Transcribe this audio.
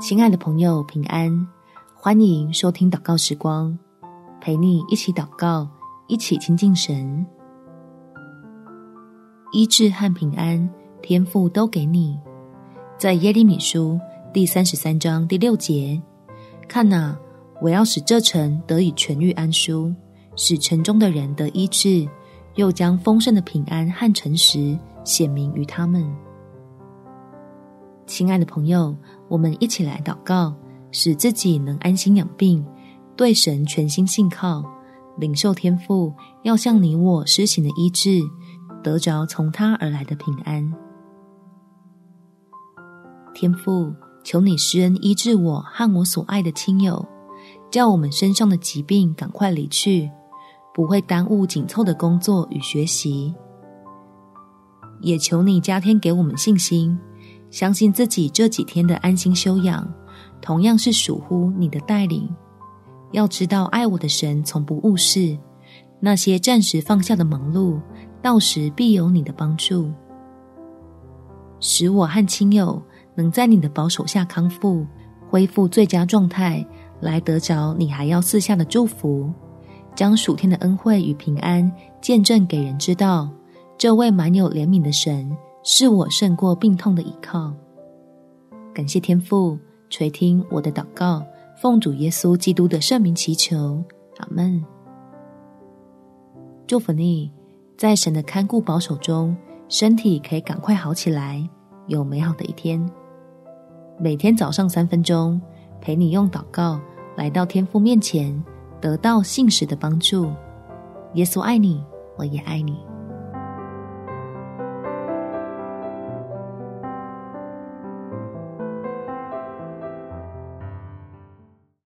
亲爱的朋友，平安！欢迎收听祷告时光，陪你一起祷告，一起亲近神。医治和平安，天赋都给你。在耶利米书第三十三章第六节，看哪，我要使这城得以痊愈安舒，使城中的人得医治，又将丰盛的平安和诚实显明于他们。亲爱的朋友，我们一起来祷告，使自己能安心养病，对神全心信靠，领受天父要向你我施行的医治，得着从他而来的平安。天父，求你施恩医治我和我所爱的亲友，叫我们身上的疾病赶快离去，不会耽误紧凑的工作与学习。也求你加添给我们信心。相信自己这几天的安心休养，同样是属乎你的带领。要知道，爱我的神从不误事，那些暂时放下的忙碌，到时必有你的帮助，使我和亲友能在你的保守下康复，恢复最佳状态，来得着你还要赐下的祝福，将属天的恩惠与平安见证给人知道。这位满有怜悯的神。是我胜过病痛的依靠。感谢天父垂听我的祷告，奉主耶稣基督的圣名祈求，阿门。祝福你，在神的看顾保守中，身体可以赶快好起来，有美好的一天。每天早上三分钟，陪你用祷告来到天父面前，得到信实的帮助。耶稣爱你，我也爱你。